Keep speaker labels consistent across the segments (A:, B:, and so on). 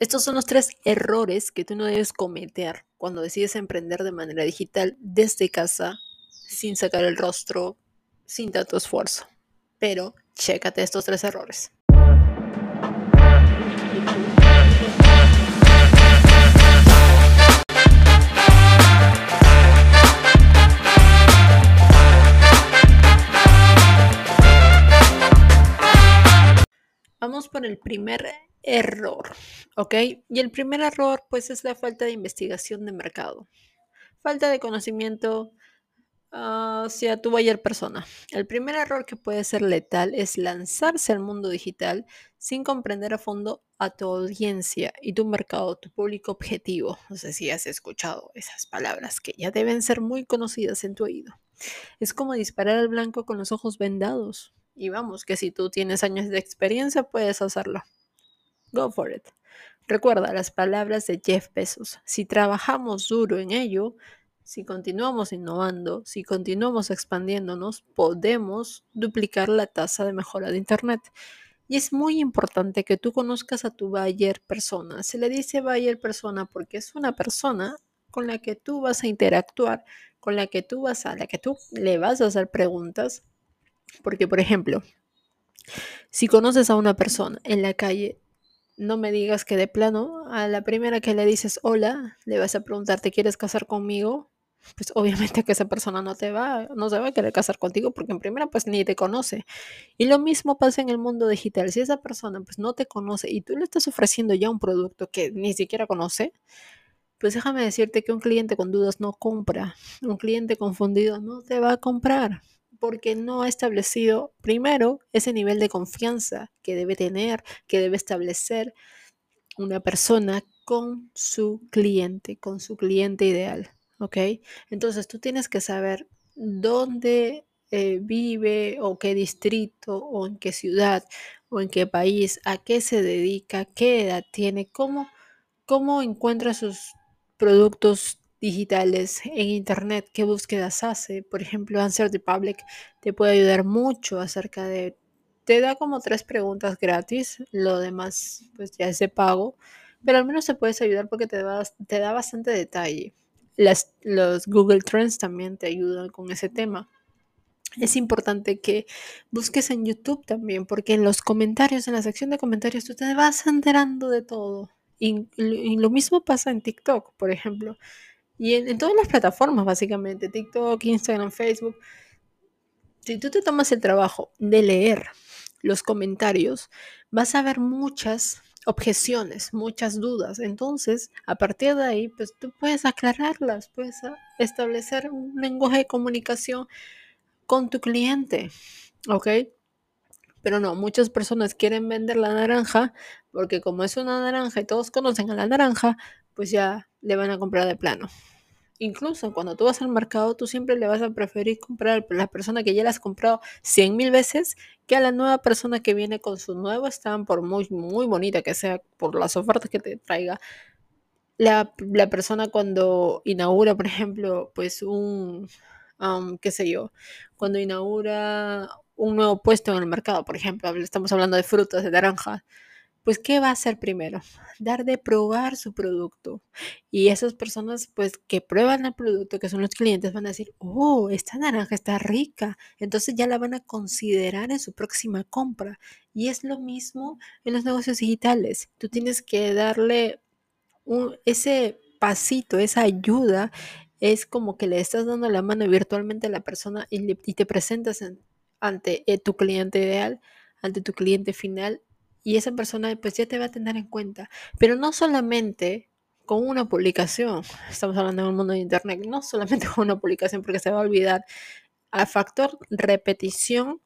A: Estos son los tres errores que tú no debes cometer cuando decides emprender de manera digital desde casa, sin sacar el rostro, sin tanto esfuerzo. Pero chécate estos tres errores. Por el primer error, ¿ok? Y el primer error, pues, es la falta de investigación de mercado. Falta de conocimiento hacia tu buyer persona. El primer error que puede ser letal es lanzarse al mundo digital sin comprender a fondo a tu audiencia y tu mercado, tu público objetivo. No sé si has escuchado esas palabras que ya deben ser muy conocidas en tu oído. Es como disparar al blanco con los ojos vendados. Y vamos, que si tú tienes años de experiencia, puedes hacerlo. Go for it. Recuerda las palabras de Jeff Bezos. Si trabajamos duro en ello, si continuamos innovando, si continuamos expandiéndonos, podemos duplicar la tasa de mejora de Internet. Y es muy importante que tú conozcas a tu buyer persona. Se le dice buyer persona porque es una persona con la que tú vas a interactuar, con la que tú vas a, la que tú le vas a hacer preguntas. Porque, por ejemplo, si conoces a una persona en la calle no me digas que de plano, a la primera que le dices hola, le vas a preguntar, ¿te quieres casar conmigo? Pues obviamente que esa persona no te va, no se va a querer casar contigo porque en primera pues ni te conoce. Y lo mismo pasa en el mundo digital. Si esa persona pues no te conoce y tú le estás ofreciendo ya un producto que ni siquiera conoce, pues déjame decirte que un cliente con dudas no compra. Un cliente confundido no te va a comprar porque no ha establecido primero ese nivel de confianza que debe tener, que debe establecer una persona con su cliente, con su cliente ideal. ¿Ok? Entonces tú tienes que saber dónde eh, vive o qué distrito o en qué ciudad o en qué país, a qué se dedica, qué edad tiene, cómo, cómo encuentra sus productos digitales en Internet, qué búsquedas hace. Por ejemplo, Answer the Public te puede ayudar mucho acerca de... Te da como tres preguntas gratis, lo demás pues ya es de pago, pero al menos te puedes ayudar porque te da, te da bastante detalle. Las, los Google Trends también te ayudan con ese tema. Es importante que busques en YouTube también, porque en los comentarios, en la sección de comentarios, tú te vas enterando de todo. Y, y lo mismo pasa en TikTok, por ejemplo. Y en, todas las plataformas, básicamente, TikTok, Instagram, Facebook. Si tú te tomas el trabajo de leer los comentarios, vas a ver muchas objeciones, muchas dudas. Entonces, a partir de ahí, pues tú puedes aclararlas, puedes establecer un lenguaje de comunicación con tu cliente, ¿ok? Pero no, muchas personas quieren vender la naranja porque como es una naranja y todos conocen a la naranja, pues ya le van a comprar de plano. Incluso cuando tú vas al mercado, tú siempre le vas a preferir comprar a la persona que ya la has comprado 100 mil veces que a la nueva persona que viene con su nuevo stand, por muy, muy bonita que sea, por las ofertas que te traiga. La, la persona cuando inaugura, por ejemplo, pues un, qué sé yo, cuando inaugura un nuevo puesto en el mercado, por ejemplo, estamos hablando de frutas, de naranjas, pues ¿qué va a hacer primero? Dar de probar su producto. Y esas personas, pues que prueban el producto, que son los clientes, van a decir, oh, esta naranja está rica. Entonces ya la van a considerar en su próxima compra. Y es lo mismo en los negocios digitales. Tú tienes que darle ese pasito, esa ayuda. Es como que le estás dando la mano virtualmente a la persona y, te presentas ante eh, tu cliente ideal, ante tu cliente final y esa persona pues ya te va a tener en cuenta. Pero no solamente con una publicación, estamos hablando en un mundo de internet, no solamente con una publicación porque se va a olvidar. Al factor repetición,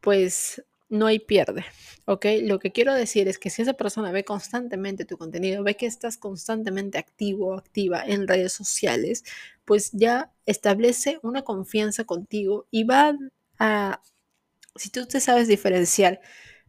A: pues no hay pierde, ¿ok? Lo que quiero decir es que si esa persona ve constantemente tu contenido, ve que estás constantemente activo o activa en redes sociales, pues ya establece una confianza contigo y va a, si tú te sabes diferenciar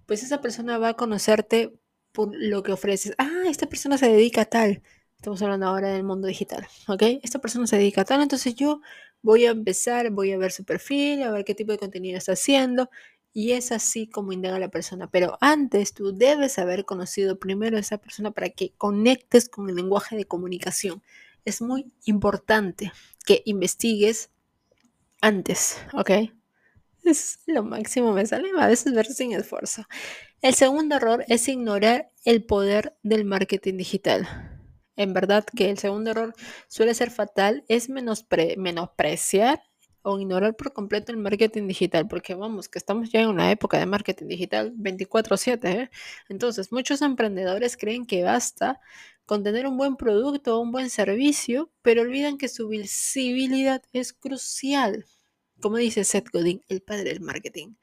A: pues esa persona va a conocerte por lo que ofreces. Ah, esta persona se dedica a tal. Estamos hablando ahora del mundo digital, ¿ok? Esta persona se dedica a tal, entonces yo voy a empezar, voy a ver su perfil, a ver qué tipo de contenido está haciendo Y es así como indaga la persona. Pero antes tú debes haber conocido primero a esa persona para que conectes con el lenguaje de comunicación. Es muy importante que investigues antes, ¿ok? Es lo máximo, me sale a veces ver sin esfuerzo. El segundo error es ignorar el poder del marketing digital. En verdad que el segundo error suele ser fatal, es menospreciar o ignorar por completo el marketing digital, porque vamos, que estamos ya en una época de marketing digital 24/7. ¿eh? Entonces, muchos emprendedores creen que basta con tener un buen producto o un buen servicio, pero olvidan que su visibilidad es crucial. Como dice Seth Godin, el padre del marketing.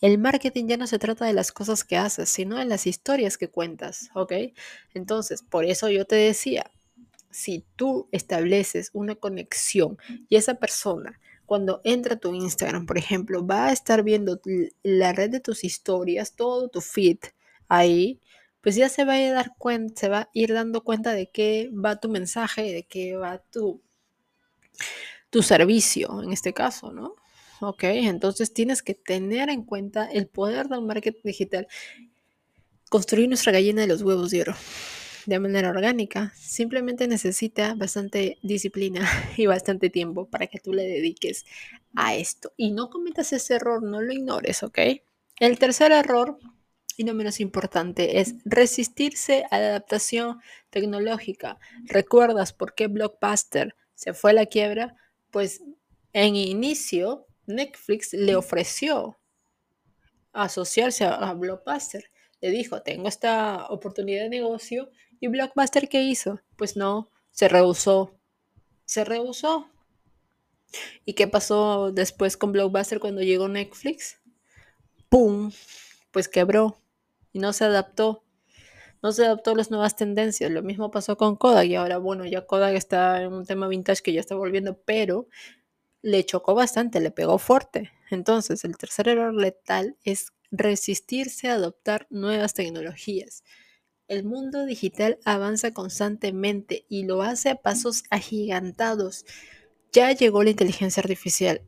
A: El marketing ya no se trata de las cosas que haces, sino de las historias que cuentas, ¿ok? Entonces, por eso yo te decía, si tú estableces una conexión y esa persona cuando entra a tu Instagram, por ejemplo, va a estar viendo la red de tus historias, todo tu feed ahí, pues ya se va a dar cuenta, se va a ir dando cuenta de qué va tu mensaje, de qué va tu, tu servicio, en este caso, ¿no? Ok, entonces tienes que tener en cuenta el poder del marketing digital. Construir nuestra gallina de los huevos de oro de manera orgánica. Simplemente necesita bastante disciplina y bastante tiempo para que tú le dediques a esto. Y no cometas ese error, no lo ignores, ¿ok? El tercer error, y no menos importante, es resistirse a la adaptación tecnológica. ¿Recuerdas por qué Blockbuster se fue a la quiebra? Pues en inicio Netflix le ofreció asociarse a, Blockbuster. Le dijo, tengo esta oportunidad de negocio. ¿Y Blockbuster qué hizo? Pues no, se rehusó. Se rehusó. ¿Y qué pasó después con Blockbuster cuando llegó Netflix? ¡Pum! Pues quebró y no se adaptó. No se adaptó a las nuevas tendencias. Lo mismo pasó con Kodak y ahora, bueno, ya Kodak está en un tema vintage que ya está volviendo, pero le chocó bastante, le pegó fuerte. Entonces, el tercer error letal es resistirse a adoptar nuevas tecnologías. El mundo digital avanza constantemente y lo hace a pasos agigantados. Ya llegó la inteligencia artificial.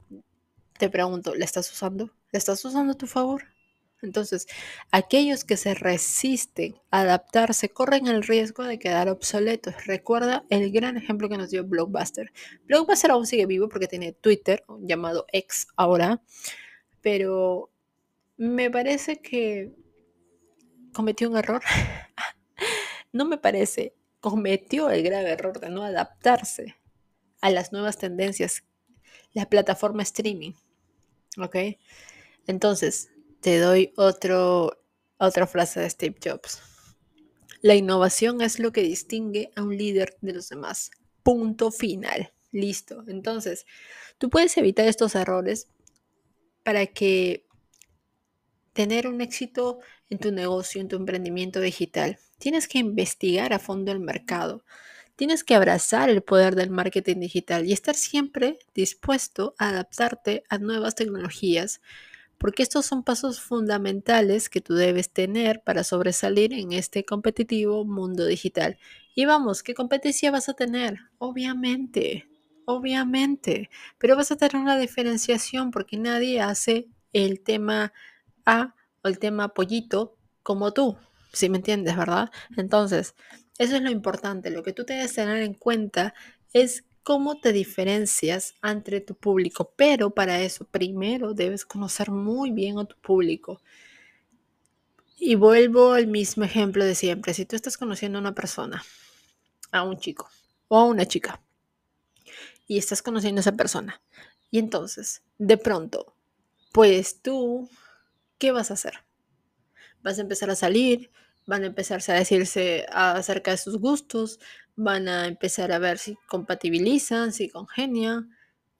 A: Te pregunto, ¿la estás usando? ¿La estás usando a tu favor? Entonces, aquellos que se resisten a adaptarse corren el riesgo de quedar obsoletos. Recuerda el gran ejemplo que nos dio Blockbuster. Blockbuster aún sigue vivo porque tiene Twitter, llamado X ahora, pero me parece que cometió un error. no me parece, cometió el grave error de no adaptarse a las nuevas tendencias, la plataforma streaming. ¿Ok? Entonces, te doy otra frase de Steve Jobs. La innovación es lo que distingue a un líder de los demás. Punto final. Listo. Entonces, tú puedes evitar estos errores para que tener un éxito en tu negocio, en tu emprendimiento digital. Tienes que investigar a fondo el mercado. Tienes que abrazar el poder del marketing digital y estar siempre dispuesto a adaptarte a nuevas tecnologías porque estos son pasos fundamentales que tú debes tener para sobresalir en este competitivo mundo digital. Y vamos, ¿qué competencia vas a tener? Obviamente, obviamente, pero vas a tener una diferenciación porque nadie hace el tema A o el tema pollito como tú, si me entiendes, ¿verdad? Entonces, eso es lo importante, lo que tú debes tener en cuenta es cómo te diferencias entre tu público, pero para eso primero debes conocer muy bien a tu público. Y vuelvo al mismo ejemplo de siempre. Si tú estás conociendo a una persona, a un chico o a una chica, y estás conociendo a esa persona, y entonces, de pronto, pues tú, ¿qué vas a hacer? Vas a empezar a salir, van a empezarse a decirse acerca de sus gustos, van a empezar a ver si compatibilizan, si congenian,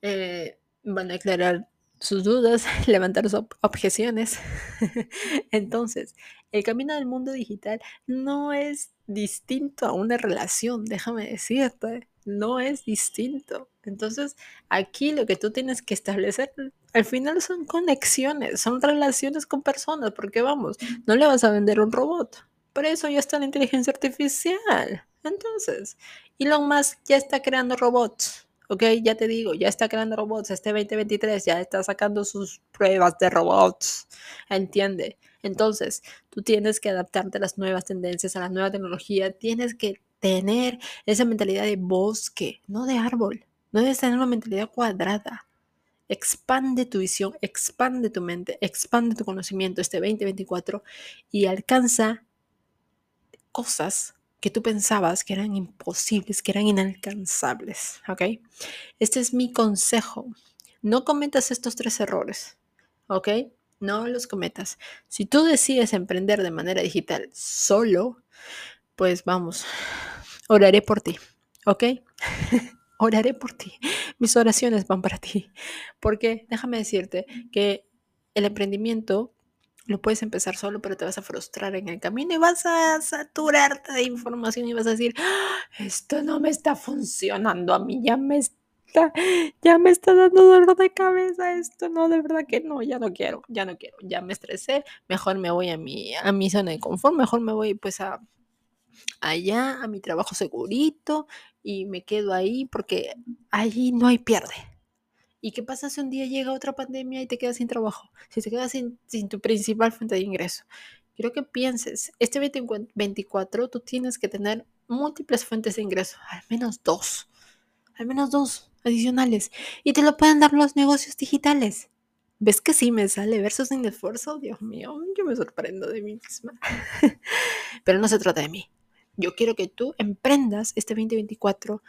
A: eh, van a aclarar sus dudas, levantar sus objeciones. Entonces, el camino del mundo digital no es distinto a una relación, déjame decirte, no es distinto. Entonces, aquí lo que tú tienes que establecer al final son conexiones, son relaciones con personas, porque vamos, no le vas a vender un robot. Por eso ya está la inteligencia artificial. Entonces, Elon Musk ya está creando robots, ¿ok? Ya te digo, ya está creando robots, este 2023 ya está sacando sus pruebas de robots, ¿entiende? Entonces, tú tienes que adaptarte a las nuevas tendencias, a la nueva tecnología, tienes que tener esa mentalidad de bosque, no de árbol, no debes tener una mentalidad cuadrada. Expande tu visión, expande tu mente, expande tu conocimiento este 2024 y alcanza cosas que tú pensabas que eran imposibles, que eran inalcanzables, ¿ok? Este es mi consejo. No cometas estos tres errores, ¿ok? No los cometas. Si tú decides emprender de manera digital solo, pues vamos, oraré por ti, ¿ok? oraré por ti. Mis oraciones van para ti. Porque déjame decirte que el emprendimiento lo puedes empezar solo, pero te vas a frustrar en el camino y vas a saturarte de información y vas a decir, ¡Ah! esto no me está funcionando a mí, ya me está, ya me está dando dolor de cabeza, esto no, de verdad que no, ya no quiero, ya no quiero, ya me estresé, mejor me voy a mi, a mi zona de confort, mejor me voy pues a allá, a mi trabajo segurito y me quedo ahí porque allí no hay pierde. ¿Y qué pasa si un día llega otra pandemia y te quedas sin trabajo? Si te quedas sin, tu principal fuente de ingreso. Quiero que pienses, este 2024 tú tienes que tener múltiples fuentes de ingreso, al menos dos, al menos dos adicionales. Y te lo pueden dar los negocios digitales. ¿Ves que sí me sale verso sin esfuerzo? Dios mío, yo me sorprendo de mí misma. Pero no se trata de mí. Yo quiero que tú emprendas este 2024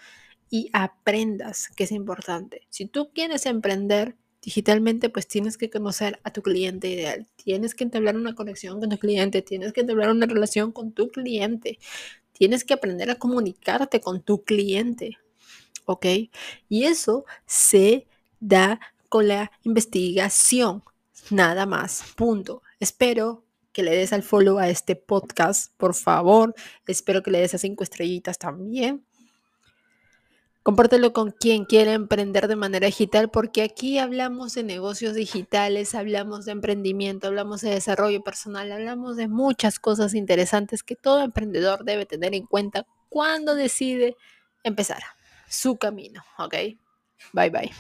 A: y aprendas que es importante. Si tú quieres emprender digitalmente, pues tienes que conocer a tu cliente ideal, tienes que entablar una conexión con tu cliente, tienes que entablar una relación con tu cliente, tienes que aprender a comunicarte con tu cliente, ¿ok? Y eso se da con la investigación, nada más, punto. Espero que le des al follow a este podcast, por favor. Espero que le des a cinco estrellitas también. Compártelo con quien quiera emprender de manera digital, porque aquí hablamos de negocios digitales, hablamos de emprendimiento, hablamos de desarrollo personal, hablamos de muchas cosas interesantes que todo emprendedor debe tener en cuenta cuando decide empezar su camino. ¿Ok? Bye bye.